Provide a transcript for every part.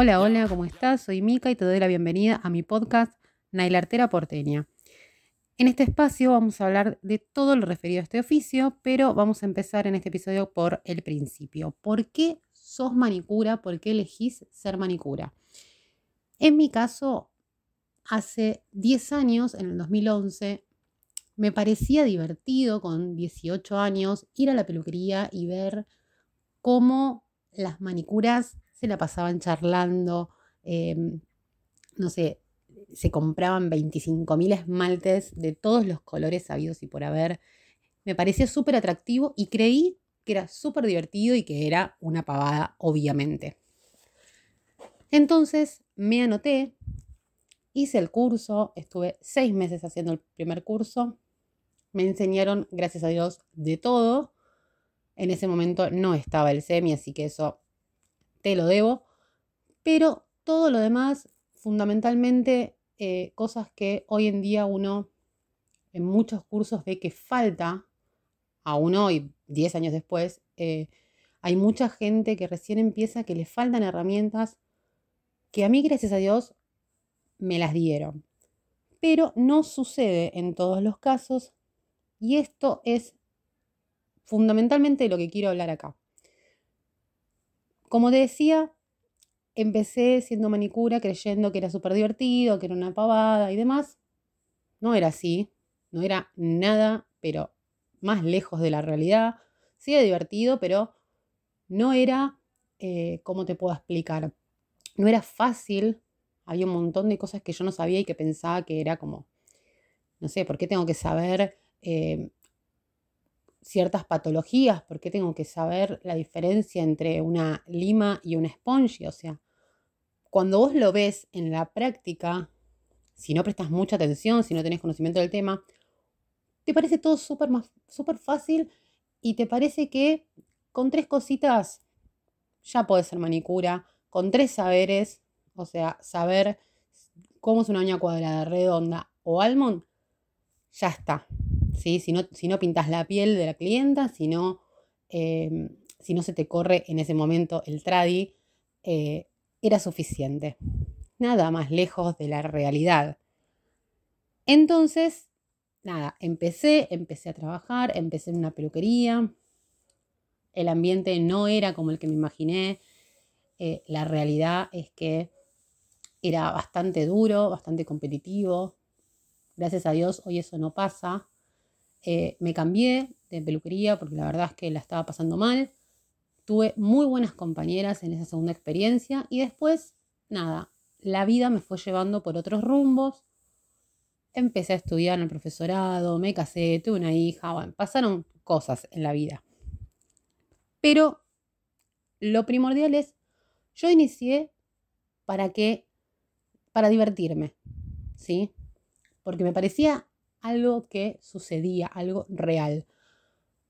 Hola, hola, ¿cómo estás? Soy Mica y te doy la bienvenida a mi podcast Nailartera Porteña. En este espacio vamos a hablar de todo lo referido a este oficio, pero vamos a empezar en este episodio por el principio. ¿Por qué sos manicura? ¿Por qué elegís ser manicura? En mi caso, hace 10 años, en el 2011, me parecía divertido con 18 años ir a la peluquería y ver cómo las manicuras se la pasaban charlando, em, no sé, se compraban 25.000 esmaltes de todos los colores sabidos y por haber. Me parecía súper atractivo y creí que era súper divertido y que era una pavada, obviamente. Entonces me anoté, hice el curso, estuve seis meses haciendo el primer curso, me enseñaron, gracias a Dios, de todo. En ese momento no estaba el SEMI, así que eso te lo debo, pero todo lo demás, fundamentalmente, eh, cosas que hoy en día uno en muchos cursos ve que falta, aún hoy, 10 años después, eh, hay mucha gente que recién empieza que le faltan herramientas que a mí, gracias a Dios, me las dieron. Pero no sucede en todos los casos y esto es fundamentalmente lo que quiero hablar acá. Como te decía, empecé siendo manicura creyendo que era súper divertido, que era una pavada y demás. No era así, no era nada, pero más lejos de la realidad. Sí era divertido, pero no era, eh, ¿cómo te puedo explicar? No era fácil. Había un montón de cosas que yo no sabía y que pensaba que era como, no sé, ¿por qué tengo que saber eh, ciertas patologías, ¿por qué tengo que saber la diferencia entre una lima y una esponja? O sea, cuando vos lo ves en la práctica, si no prestas mucha atención, si no tenés conocimiento del tema, te parece todo súper súper fácil y te parece que con tres cositas ya podés ser manicura, con tres saberes, o sea, saber cómo es una uña cuadrada, redonda o almond, ya está. Si, no, si no pintas la piel de la clienta, si no, em, si no se te corre en ese momento el tradi, eh, era suficiente. Nada más lejos de la realidad. Entonces, nada, empecé, empecé a trabajar, empecé en una peluquería. El ambiente no era como el que me imaginé. Eh, la realidad es que era bastante duro, bastante competitivo. Gracias a Dios hoy eso no pasa. Eh, me cambié de peluquería porque la verdad es que la estaba pasando mal. Tuve muy buenas compañeras en esa segunda experiencia y después, nada, la vida me fue llevando por otros rumbos. Empecé a estudiar en el profesorado, me casé, tuve una hija, bueno, pasaron cosas en la vida. Pero lo primordial es, yo inicié para que, para divertirme, ¿sí? Porque me parecía algo que sucedía, algo real.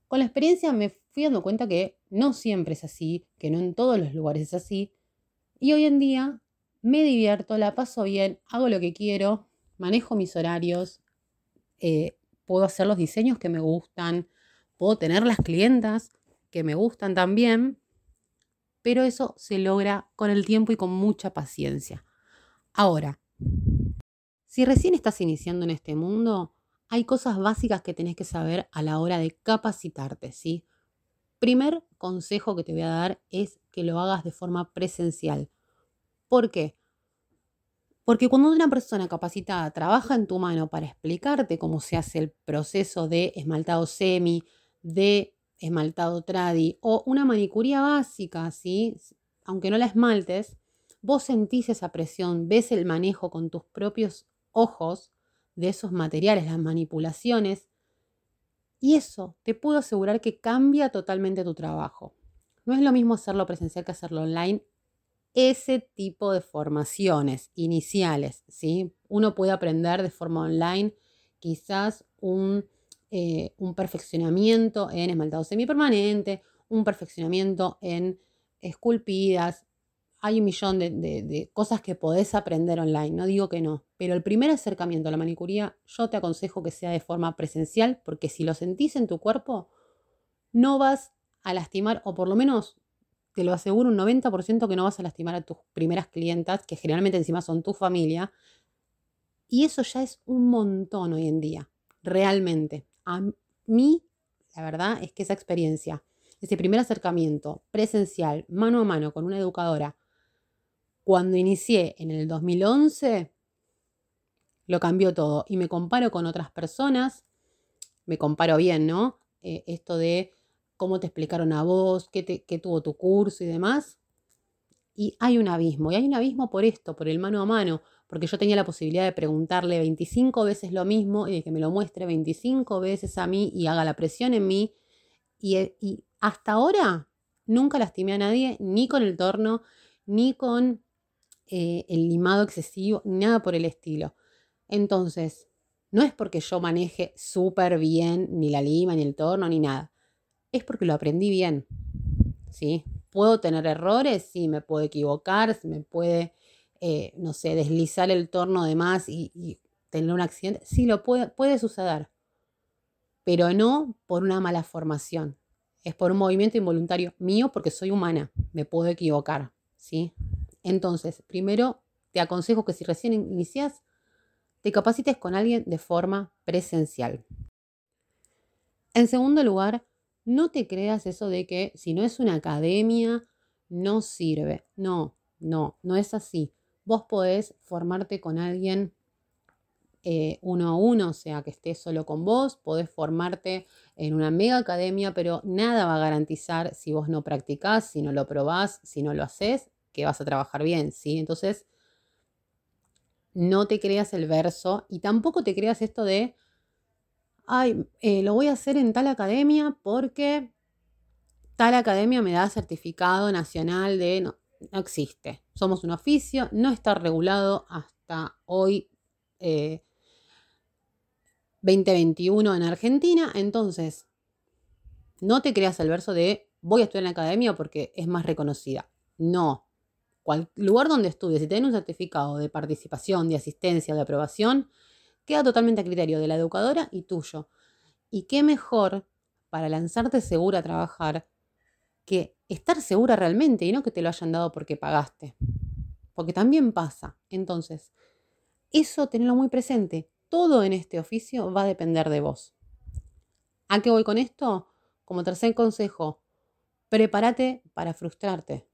Con la experiencia me fui dando cuenta que no siempre es así, que no en todos los lugares es así. Y hoy en día me divierto, la paso bien, hago lo que quiero, manejo mis horarios, eh, puedo hacer los diseños que me gustan, puedo tener las clientas que me gustan también, pero eso se logra con el tiempo y con mucha paciencia. Ahora, si recién estás iniciando en este mundo, hay cosas básicas que tenés que saber a la hora de capacitarte, ¿sí? Primer consejo que te voy a dar es que lo hagas de forma presencial. ¿Por qué? Porque cuando una persona capacitada trabaja en tu mano para explicarte cómo se hace el proceso de esmaltado semi, de esmaltado tradi o una manicuría básica, ¿sí? aunque no la esmaltes, vos sentís esa presión, ves el manejo con tus propios ojos de esos materiales, las manipulaciones. Y eso te puedo asegurar que cambia totalmente tu trabajo. No es lo mismo hacerlo presencial que hacerlo online. Ese tipo de formaciones iniciales, ¿sí? Uno puede aprender de forma online quizás un, eh, un perfeccionamiento en esmaltado semipermanente, un perfeccionamiento en esculpidas, hay un millón de, cosas que podés aprender online, no digo que no, pero el primer acercamiento a la manicuría yo te aconsejo que sea de forma presencial porque si lo sentís en tu cuerpo, no vas a lastimar o por lo menos te lo aseguro un 90% que no vas a lastimar a tus primeras clientas, que generalmente encima son tu familia. Y eso ya es un montón hoy en día, realmente. A mí, la verdad es que esa experiencia, ese primer acercamiento presencial, mano a mano con una educadora, cuando inicié en el 2011, lo cambió todo. Y me comparo con otras personas, me comparo bien, ¿no? Eh, esto de cómo te explicaron a vos, qué, tuvo tu curso y demás. Y hay un abismo, y hay un abismo por esto, por el mano a mano, porque yo tenía la posibilidad de preguntarle 25 veces lo mismo y de que me lo muestre 25 veces a mí y haga la presión en mí. Eh, y hasta ahora nunca lastimé a nadie, ni con el torno, ni con eh, el limado excesivo, nada por el estilo. Entonces, no es porque yo maneje súper bien ni la lima, ni el torno, ni nada. Es porque lo aprendí bien. ¿Sí? ¿Puedo tener errores? Sí, me puedo equivocar, me puede, eh, no sé, deslizar el torno de más y, tener un accidente. Sí, lo puede, puede suceder. Pero no por una mala formación. Es por un movimiento involuntario mío porque soy humana. Me puedo equivocar. ¿Sí? Entonces, primero te aconsejo que si recién inicias, te capacites con alguien de forma presencial. En segundo lugar, no te creas eso de que si no es una academia, no sirve. No, no, no es así. Vos podés formarte con alguien eh, uno a uno, o sea, que esté solo con vos, podés formarte en una mega academia, pero nada va a garantizar si vos no practicás, si no lo probás, si no lo haces, que vas a trabajar bien, ¿sí? Entonces, no te creas el verso y tampoco te creas esto de, ay, eh, lo voy a hacer en tal academia porque tal academia me da certificado nacional de, no, no existe. Somos un oficio, no está regulado hasta hoy. 2021 eh, en Argentina, entonces no te creas el verso de voy a estudiar en la academia porque es más reconocida. No, cual lugar donde estudies, si tienes un certificado de participación, de asistencia, de aprobación, queda totalmente a criterio de la educadora y tuyo. Y qué mejor para lanzarte segura a trabajar que estar segura realmente y no que te lo hayan dado porque pagaste. Porque también pasa. Entonces, eso tenerlo muy presente. Todo en este oficio va a depender de vos. ¿A qué voy con esto? Como tercer consejo, prepárate para frustrarte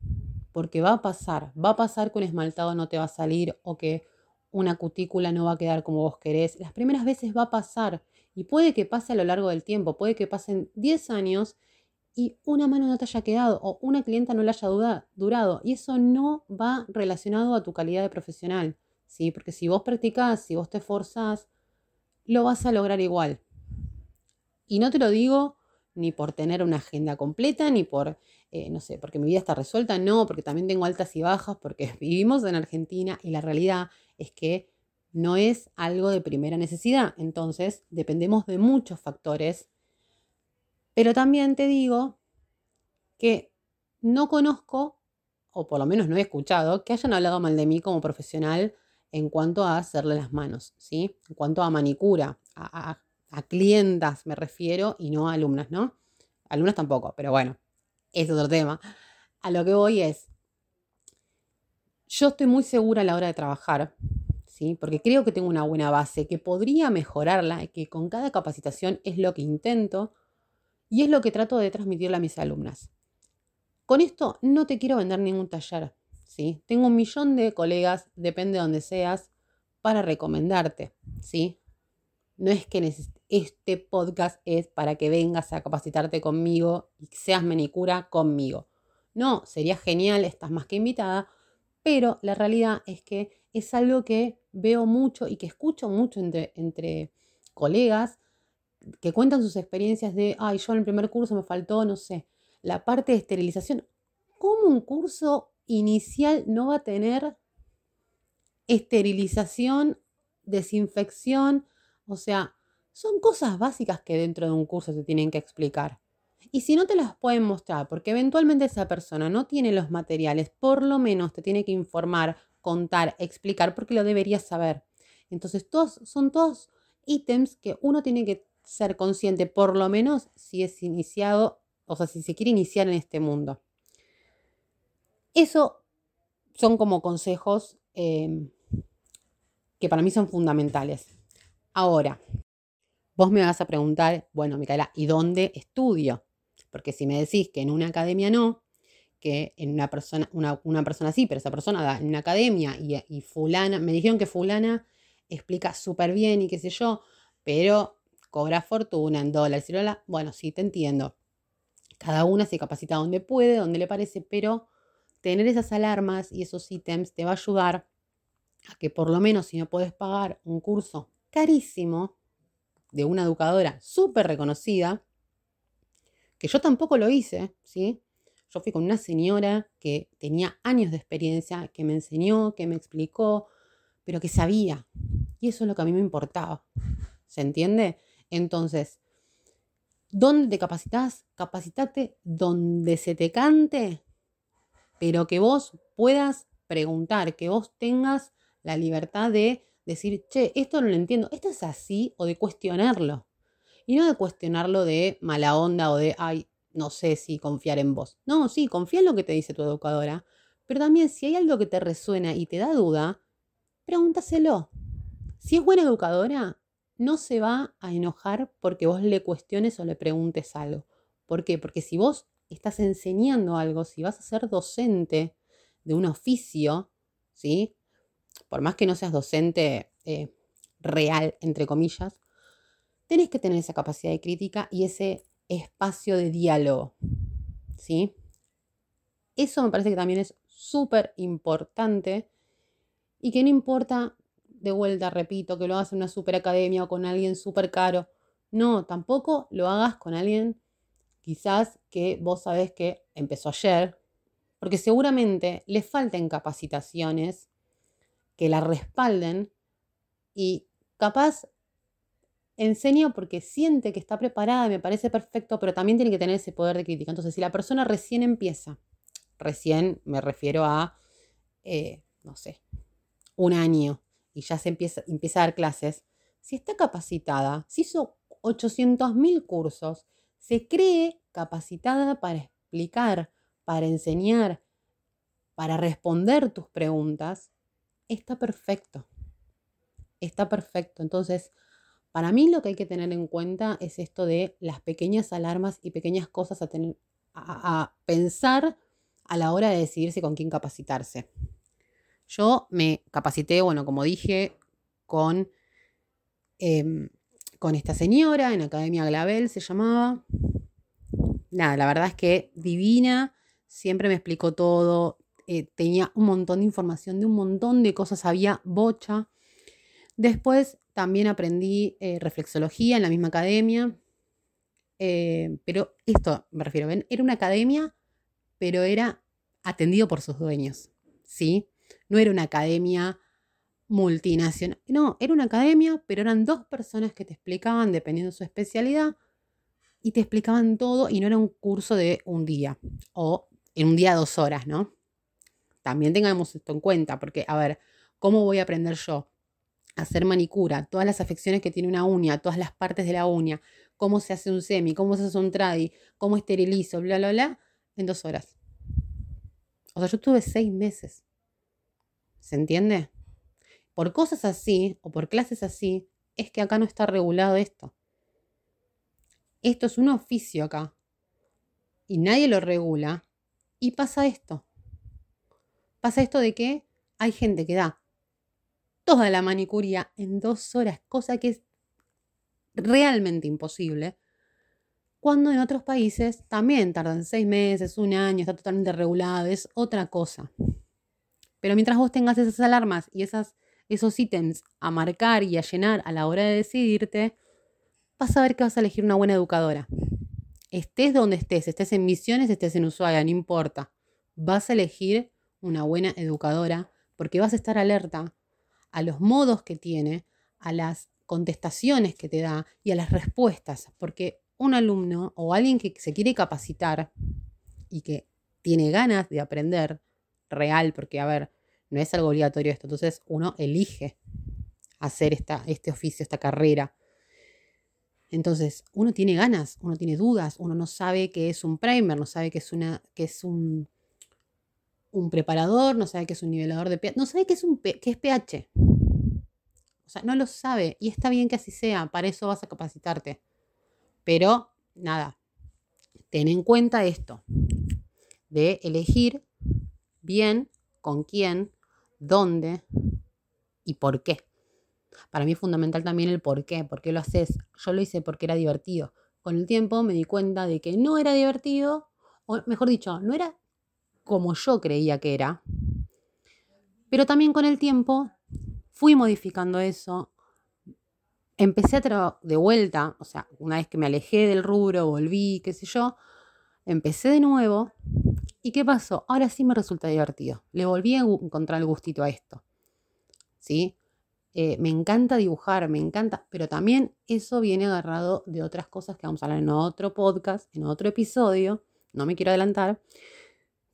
porque va a pasar, va a pasar que un esmaltado no te va a salir o que una cutícula no va a quedar como vos querés. Las primeras veces va a pasar y puede que pase a lo largo del tiempo, puede que pasen 10 años y una mano no te haya quedado o una clienta no le haya durado y eso no va relacionado a tu calidad de profesional, ¿sí? Porque si vos practicás, si vos te esforzás, lo vas a lograr igual. Y no te lo digo ni por tener una agenda completa, ni por, eh, no sé, porque mi vida está resuelta, no, porque también tengo altas y bajas, porque vivimos en Argentina y la realidad es que no es algo de primera necesidad. Entonces, dependemos de muchos factores. Pero también te digo que no conozco, o por lo menos no he escuchado, que hayan hablado mal de mí como profesional en cuanto a hacerle las manos, ¿sí? En cuanto a manicura, a a clientas me refiero y no a alumnas, ¿no? Alumnas tampoco, pero bueno, es otro tema. A lo que voy es, yo estoy muy segura a la hora de trabajar, ¿sí? Porque creo que tengo una buena base, que podría mejorarla, que con cada capacitación es lo que intento y es lo que trato de transmitirle a mis alumnas. Con esto no te quiero vender ningún taller, ¿sí? Tengo un millón de colegas, depende de donde seas, para recomendarte, ¿sí? No es que este podcast es para que vengas a capacitarte conmigo y seas manicura conmigo. No, sería genial, estás más que invitada, pero la realidad es que es algo que veo mucho y que escucho mucho entre, entre colegas que cuentan sus experiencias de, ay, yo en el primer curso me faltó, no sé, la parte de esterilización. ¿Cómo un curso inicial no va a tener esterilización, desinfección? O sea, son cosas básicas que dentro de un curso se tienen que explicar. Y si no te las pueden mostrar, porque eventualmente esa persona no tiene los materiales, por lo menos te tiene que informar, contar, explicar, porque lo deberías saber. Entonces, todos, son todos ítems que uno tiene que ser consciente, por lo menos si es iniciado, o sea, si se quiere iniciar en este mundo. Eso son como consejos em, que para mí son fundamentales. Ahora, vos me vas a preguntar, bueno, Micaela, ¿y dónde estudio? Porque si me decís que en una academia no, que en una persona, una, persona sí, pero esa persona da en una academia y, y fulana, me dijeron que fulana explica súper bien y qué sé yo, pero cobra fortuna en dólares y Bueno, sí, te entiendo. Cada una se capacita donde puede, donde le parece, pero tener esas alarmas y esos ítems te va a ayudar a que por lo menos si no puedes pagar un curso carísimo de una educadora súper reconocida, que yo tampoco lo hice, ¿sí? Yo fui con una señora que tenía años de experiencia, que me enseñó, que me explicó, pero que sabía. Y eso es lo que a mí me importaba. ¿Se entiende? Entonces, ¿dónde te capacitas? Capacitate donde se te cante, pero que vos puedas preguntar, que vos tengas la libertad de decir, che, esto no lo entiendo, esto es así, o de cuestionarlo. Y no de cuestionarlo de mala onda o de, ay, no sé si confiar en vos. No, sí, confía en lo que te dice tu educadora, pero también si hay algo que te resuena y te da duda, pregúntaselo. Si es buena educadora, no se va a enojar porque vos le cuestiones o le preguntes algo. ¿Por qué? Porque si vos estás enseñando algo, si vas a ser docente de un oficio, ¿sí? Por más que no seas docente eh, real, entre comillas, tenés que tener esa capacidad de crítica y ese espacio de diálogo, ¿sí? Eso me parece que también es súper importante y que no importa, de vuelta, repito, que lo hagas en una super academia o con alguien súper caro. No, tampoco lo hagas con alguien quizás que vos sabés que empezó ayer, porque seguramente le falten capacitaciones que la respalden y capaz enseña porque siente que está preparada, me parece perfecto, pero también tiene que tener ese poder de crítica. Entonces, si la persona recién empieza, recién me refiero a, eh, no sé, un año y ya se empieza, empieza a dar clases, si está capacitada, si hizo 800.000 cursos, se cree capacitada para explicar, para enseñar, para responder tus preguntas, está perfecto. Está perfecto. Entonces, para mí lo que hay que tener en cuenta es esto de las pequeñas alarmas y pequeñas cosas a, tener, a, pensar a la hora de decidirse con quién capacitarse. Yo me capacité, bueno, como dije, con, em, con esta señora en Academia Glavel, se llamaba. Nada, la verdad es que divina, siempre me explicó todo, eh, tenía un montón de información de un montón de cosas, había bocha. Después también aprendí eh, reflexología en la misma academia, eh, pero esto me refiero, ¿ven? Era una academia, pero era atendido por sus dueños, ¿sí? No era una academia multinacional, no, era una academia, pero eran dos personas que te explicaban, dependiendo de su especialidad, y te explicaban todo y no era un curso de un día o en un día dos horas, ¿no? También tengamos esto en cuenta, porque, a ver, ¿cómo voy a aprender yo? a Hacer manicura, todas las afecciones que tiene una uña, todas las partes de la uña, cómo se hace un semi, cómo se hace un tradi, cómo esterilizo, bla, bla, bla, en dos horas. O sea, yo tuve seis meses. ¿Se entiende? Por cosas así o por clases así, es que acá no está regulado esto. Esto es un oficio acá. Y nadie lo regula. Y pasa esto. Pasa esto de que hay gente que da toda la manicuría en dos horas, cosa que es realmente imposible. Cuando en otros países también tardan seis meses, un año, está totalmente regulado, es otra cosa. Pero mientras vos tengas esas alarmas y esas, esos ítems a marcar y a llenar a la hora de decidirte, vas a ver que vas a elegir una buena educadora. Estés donde estés, estés en Misiones, estés en Ushuaia, no importa. Vas a elegir una buena educadora porque vas a estar alerta a los modos que tiene, a las contestaciones que te da y a las respuestas, porque un alumno o alguien que se quiere capacitar y que tiene ganas de aprender real, porque a ver, no es algo obligatorio esto, entonces uno elige hacer esta, este oficio, esta carrera. Entonces, uno tiene ganas, uno tiene dudas, uno no sabe qué es un primer, no sabe qué es, una, qué es un, un preparador, no sabe qué es un nivelador de pH, no sabe qué es, un, qué es pH. O sea, no lo sabe y está bien que así sea, para eso vas a capacitarte. Pero, nada, ten en cuenta esto, de elegir bien con quién, dónde y por qué. Para mí es fundamental también el por qué, por qué lo haces. Yo lo hice porque era divertido. Con el tiempo me di cuenta de que no era divertido, o mejor dicho, no era como yo creía que era. Pero también con el tiempo fui modificando eso. Empecé a de vuelta, o sea, una vez que me alejé del rubro, volví, qué sé yo, empecé de nuevo. ¿Y qué pasó? Ahora sí me resulta divertido. Le volví a encontrar el gustito a esto. ¿Sí? Eh, me encanta dibujar, me encanta, pero también eso viene agarrado de otras cosas que vamos a hablar en otro podcast, en otro episodio. No me quiero adelantar.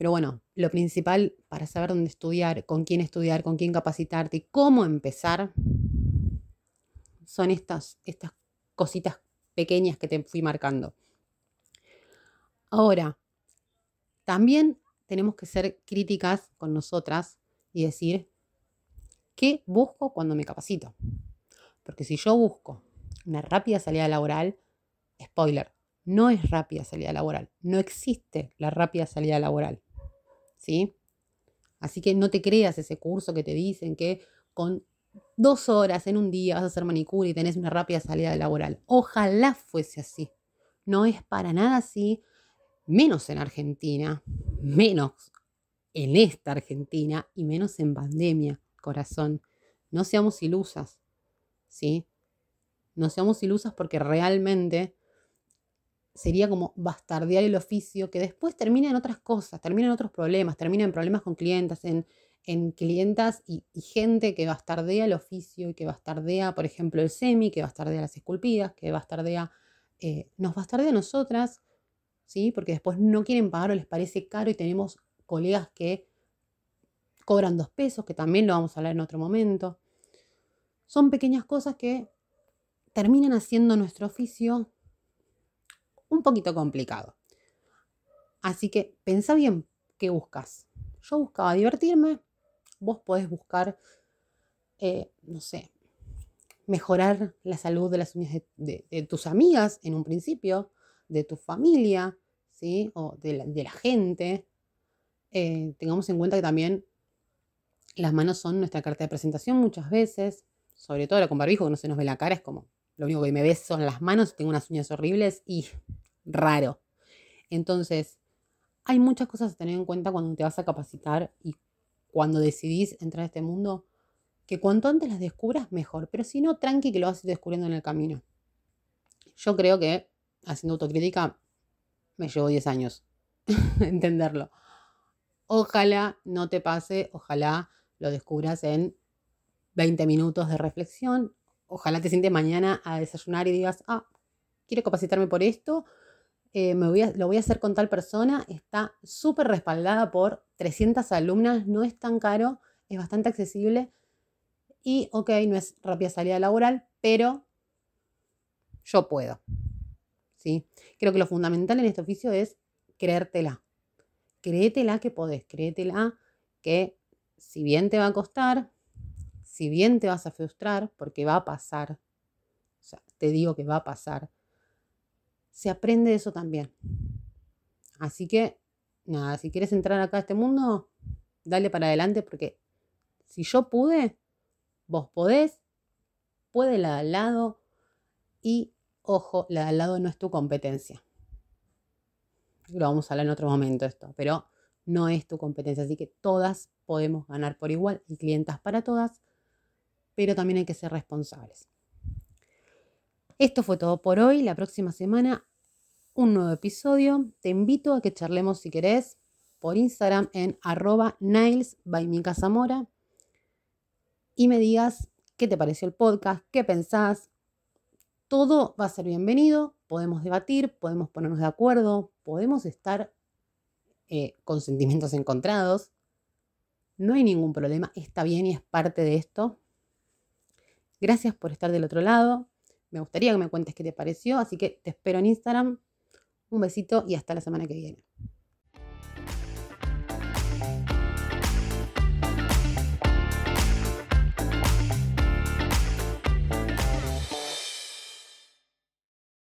Pero bueno, lo principal para saber dónde estudiar, con quién estudiar, con quién capacitarte y cómo empezar, son estas, estas cositas pequeñas que te fui marcando. Ahora, también tenemos que ser críticas con nosotras y decir, ¿qué busco cuando me capacito? Porque si yo busco una rápida salida laboral, spoiler, no es rápida salida laboral, no existe la rápida salida laboral. ¿Sí? Así que no te creas ese curso que te dicen que con dos horas en un día vas a hacer manicura y tenés una rápida salida laboral. Ojalá fuese así. No es para nada así, menos en Argentina, menos en esta Argentina y menos en pandemia, corazón. No seamos ilusas, ¿sí? No seamos ilusas porque realmente sería como bastardear el oficio, que después termina en otras cosas, termina en otros problemas, termina en problemas con clientes, en, en clientas y, gente que bastardea el oficio y que bastardea, por ejemplo, el semi, que bastardea las esculpidas, que bastardea, eh, nos bastardea a nosotras, ¿sí? Porque después no quieren pagar o les parece caro y tenemos colegas que cobran dos pesos, que también lo vamos a hablar en otro momento. Son pequeñas cosas que terminan haciendo nuestro oficio un poquito complicado. Así que pensá bien qué buscas. Yo buscaba divertirme, vos podés buscar, eh, no sé, mejorar la salud de las uñas de, tus amigas en un principio, de tu familia, ¿sí? O de la, gente. Eh, tengamos en cuenta que también las manos son nuestra carta de presentación muchas veces, sobre todo la con barbijo, no se nos ve la cara, es como lo único que me ves son las manos, tengo unas uñas horribles y raro. Entonces, hay muchas cosas a tener en cuenta cuando te vas a capacitar y cuando decidís entrar a este mundo, que cuanto antes las descubras, mejor. Pero si no, tranqui que lo vas descubriendo en el camino. Yo creo que, haciendo autocrítica, me llevo 10 años entenderlo. Ojalá no te pase, ojalá lo descubras en 20 minutos de reflexión. Ojalá te sientes mañana a desayunar y digas, ah, quiero capacitarme por esto, eh, me voy lo voy a hacer con tal persona, está súper respaldada por 300 alumnas, no es tan caro, es bastante accesible y, ok, no es rápida salida laboral, pero yo puedo. ¿sí? Creo que lo fundamental en este oficio es creértela. Créetela que podés, créetela que si bien te va a costar, si bien te vas a frustrar, porque va a pasar, o sea, te digo que va a pasar, se aprende eso también. Así que, nada, si quieres entrar acá a este mundo, dale para adelante porque si yo pude, vos podés, puede la de al lado y, ojo, la de al lado no es tu competencia. Lo vamos a hablar en otro momento esto, pero no es tu competencia, así que todas podemos ganar por igual, hay clientas para todas, pero también hay que ser responsables. Esto fue todo por hoy. La próxima semana un nuevo episodio. Te invito a que charlemos si querés por Instagram en arroba Niles by y me digas qué te pareció el podcast, qué pensás. Todo va a ser bienvenido, podemos debatir, podemos ponernos de acuerdo, podemos estar eh, con sentimientos encontrados. No hay ningún problema, está bien y es parte de esto. Gracias por estar del otro lado. Me gustaría que me cuentes qué te pareció, así que te espero en Instagram un besito y hasta la semana que viene.